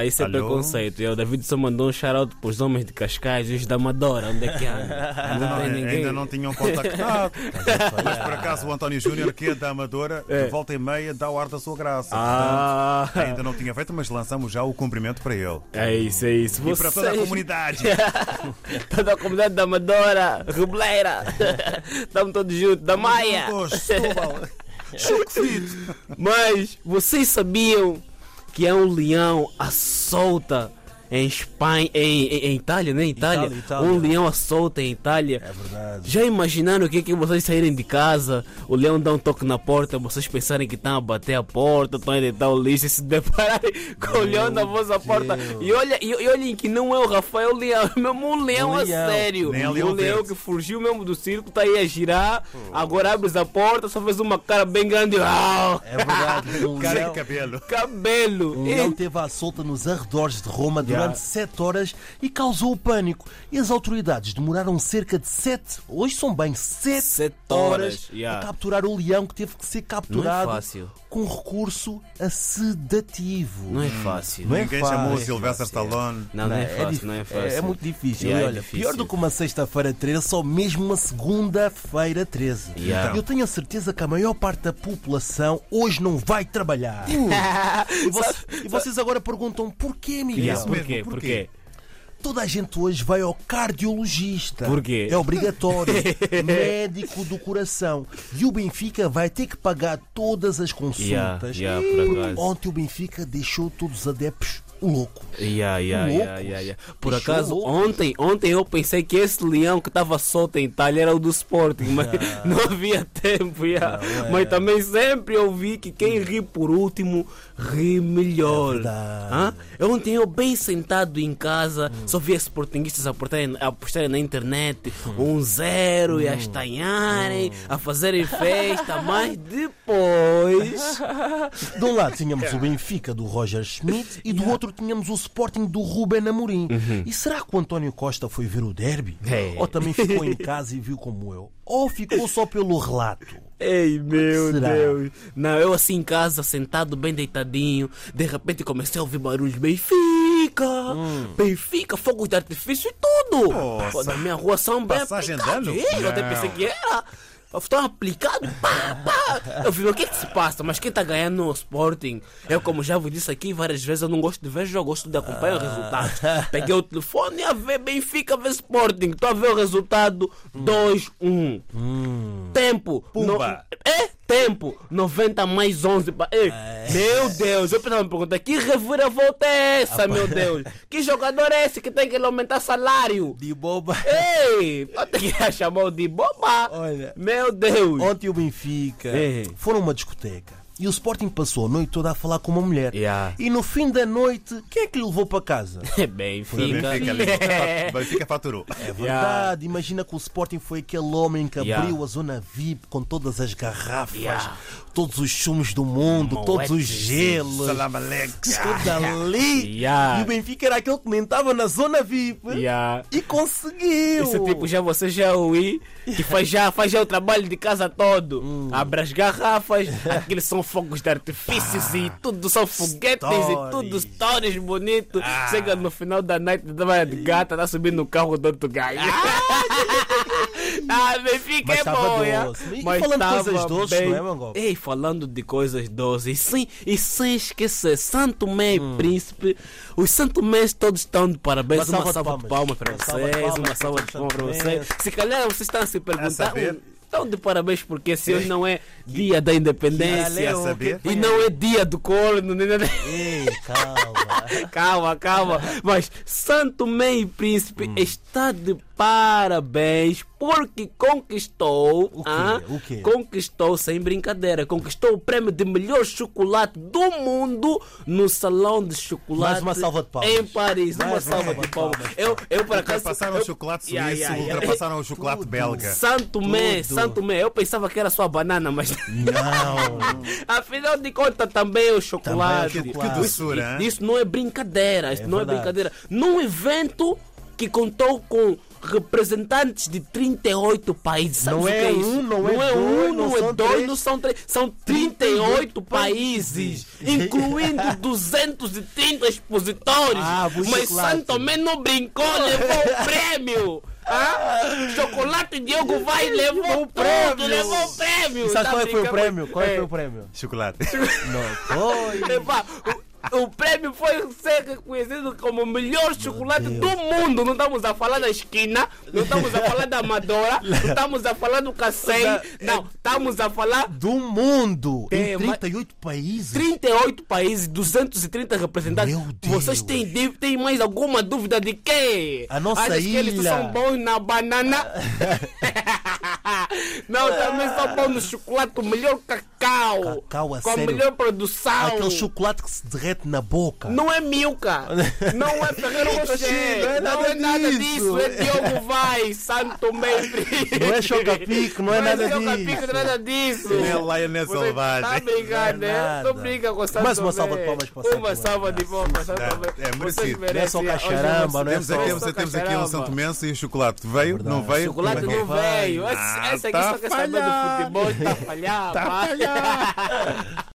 Yeah, isso é Alô? preconceito. E o David só mandou um shout-out pros homens de Cascais e os da Amadora. Onde é que anda? Ainda Não não, tem ninguém. ainda não tinham contactado. Mas por acaso o António Júnior, que é da Amadora, É. de volta e meia dá o ar da sua graça. Ah, Portanto, ainda não tinha feito, mas lançamos já o cumprimento para ele. é isso, é isso. E para toda a Vocês- comunidade. toda a comunidade da Amadora, Rubleira. Estamos todos juntos, da Maia. Choco frito. Mas vocês sabiam que é um leão à solta em Espanha, em, em, em Itália, né? Itália. Itália, Itália. Um leão à solta em Itália. É verdade. Já imaginaram o que é que vocês saírem de casa, o leão dá um toque na porta, vocês pensarem que estão a bater a porta, estão a deitar o lixo e se depararem com o leão na vossa porta. E, olha, e, e olhem que não é o Rafael Leão, é mesmo um leão Um a leão. sério. Nem é um leão leão que fugiu mesmo do circo, está aí a girar, agora abres a porta, só fez uma cara bem grande. Ah, É verdade. Um Cara leão, de cabelo. cabelo. um E- leão teve à solta nos arredores de Roma Yeah. Durante 7 horas e causou pânico. E as autoridades demoraram cerca de 7, hoje são bem 7 Sete horas, yeah. a capturar o leão que teve que ser é capturado fácil. com recurso a sedativo. Não é fácil. Não é Ninguém fácil. chamou o É Sylvester fácil. Stallone. Não, não é fácil, não é fácil. É, muito difícil. Yeah, E é olha, difícil. pior do que uma sexta-feira 13, só mesmo uma segunda-feira 13. Yeah. Eu tenho a certeza que a maior parte da população hoje não vai trabalhar. E, vo- e vocês agora perguntam porquê, Miguel? Yeah, Isso mesmo, quê? por Por quê? quê? Toda a gente hoje vai ao cardiologista. Por quê? É obrigatório. Médico do coração. E o Benfica vai ter que pagar todas as consultas. Yeah, yeah, por acaso. Ontem o Benfica deixou todos os adeptos louco. Yeah, yeah, yeah, yeah, yeah. Por Deixou acaso, ontem, ontem eu pensei que esse leão que estava solto em Itália era o do Sporting, mas não havia tempo. Não, é. Mas também sempre ouvi que quem ri por último ri melhor. É? Eu Ontem eu bem sentado em casa, só via sportinguistas a postarem, a postarem na internet um zero e a estanharem, a fazerem festa, mas depois. De um lado tínhamos o Benfica do Roger Schmidt e do outro tínhamos o Sporting do Ruben Amorim. E será que o António Costa foi ver o derby? É. Ou também ficou em casa e viu como eu? Ou ficou só pelo relato? Ei, meu? Deus. Não, eu assim em casa, sentado, bem deitadinho, de repente comecei a ouvir barulhos. Benfica! Benfica, fogos de artifício e tudo! Pô, na minha rua são bem Passagem? Ei, Eu até pensei que era. Estão aplicados, pá, pá. Eu vi, o que é que se passa? Mas quem está ganhando no Sporting? Eu, como já vos disse aqui várias vezes, eu não gosto de ver jogo, gosto de acompanhar os resultados. Peguei o telefone e a ver Benfica, ver Sporting. Estou a ver o resultado 2-1. Tempo. Pumba. No- é tempo. 90 mais 11. pa- Ei, Meu Deus, eu precisava me perguntar: que reviravolta é essa, meu Deus? Que jogador é esse que tem que aumentar salário? De boba. Ei, tenho que chamar de boba. Olha. Meu Deus. Ontem o Benfica É. foram uma discoteca. E o Sporting passou a noite toda a falar com uma mulher. Yeah. E no fim da noite, quem é que lhe levou para casa? Benfica. Benfica, ali. Benfica faturou. É verdade, imagina que o Sporting foi aquele homem que Yeah. abriu a zona VIP com todas as garrafas, Yeah. todos os sumos do mundo, todos os gelos, Salam aleikum. tudo ali. Yeah. E o Benfica era aquele que nem estava na zona VIP Yeah. e conseguiu. Esse tipo já você já ouvi que faz já, faz já o trabalho de casa todo. Hum. Abre as garrafas, aqueles são fogos de artifícios e tudo são foguetes e tudo stories bonitos. Ah. Chega no final da noite, dá de gata, tá subindo no carro do outro gajo. ah, Benfica Mas é é? doce. E falando de coisas doces, não é, Mangope? Ei, falando de coisas doces, e sem, e sem esquecer, Santo Mé e Príncipe, os Santo Més todos estão de parabéns. Hum. Uma Uma, salva de salva de palmas. palmas para Uma vocês, uma salva de palmas para vocês. Se calhar vocês estão a se perguntar. saber? "Hum, Estão de parabéns porque esse hoje não é dia da independência e não é dia do corno. nem nada. Ei, calma. Calma, calma. Mas Santo e Príncipe Hum. está de parabéns porque conquistou. O quê? ah, O quê? Conquistou, sem brincadeira, conquistou o prêmio de melhor chocolate do mundo no Salão de Chocolate Mais uma salva de palmas. em Paris. Mais uma uma salva de palmas. palmas. Eu, eu por acaso. Ultrapassaram eu- o chocolate suíço, Yeah, yeah, yeah. ultrapassaram o chocolate Tudo. belga. Santo Mé. Santo Mé, eu pensava que era só a banana, mas Não. afinal de contas também é o chocolate. Também é o chocolate. Que doçura, hein? Isso não é brincadeira, isso não é verdade. brincadeira. Num evento que contou com representantes de 38 países. Sabes Não o que é isso? um, não é é dois, um, não não é são dois, três. não são três. São 38 países, incluindo 230 expositores. Ah, Mas. Santo Tomé não brincou, levou o prêmio. Ah? Chocolate Diogo vai levou o prêmio. levou o prêmio. E sabe Tá qual é foi o prémio? Qual é É. foi o prémio? Chocolate. Não foi. o, prêmio foi ser reconhecido como o melhor chocolate do mundo. Não estamos a falar da esquina, não estamos a falar da Amadora, não estamos a falar do Cacém, não, estamos a falar Do mundo! É, Em mas- 38 países. 38 países, 230 representantes. Meu Deus. Vocês têm, têm mais alguma dúvida de quê? A nossa Achas que eles ilha. são bons na banana? Não, também são bons no chocolate, o melhor cacau. Cacau, a com a sério. melhor produção. Aquele chocolate que se derrete na boca. Não é Milka, não é Ferreiro Rocher, Não é não nada é nada disso. disso, é Diogo Vai, Santo Meire. Não é Chocapic, não é nada disso. não é nada disso. Nem a Lioness Você Selvagem. Tá brincando, Não é né? Não brinca com Santo Mais uma salva de palmas para Santo Uma salva de palmas, Santo É, é merecido. Não é só cacharamba, não é Temos, só- aqui, Não é só temos aqui um cacharamba. Santo Menso e o chocolate. Veio? Não veio? Chocolate é que não é? veio. Ah, esse aqui tá só quer saber do futebol, tá falhado. Tá pá. falhado.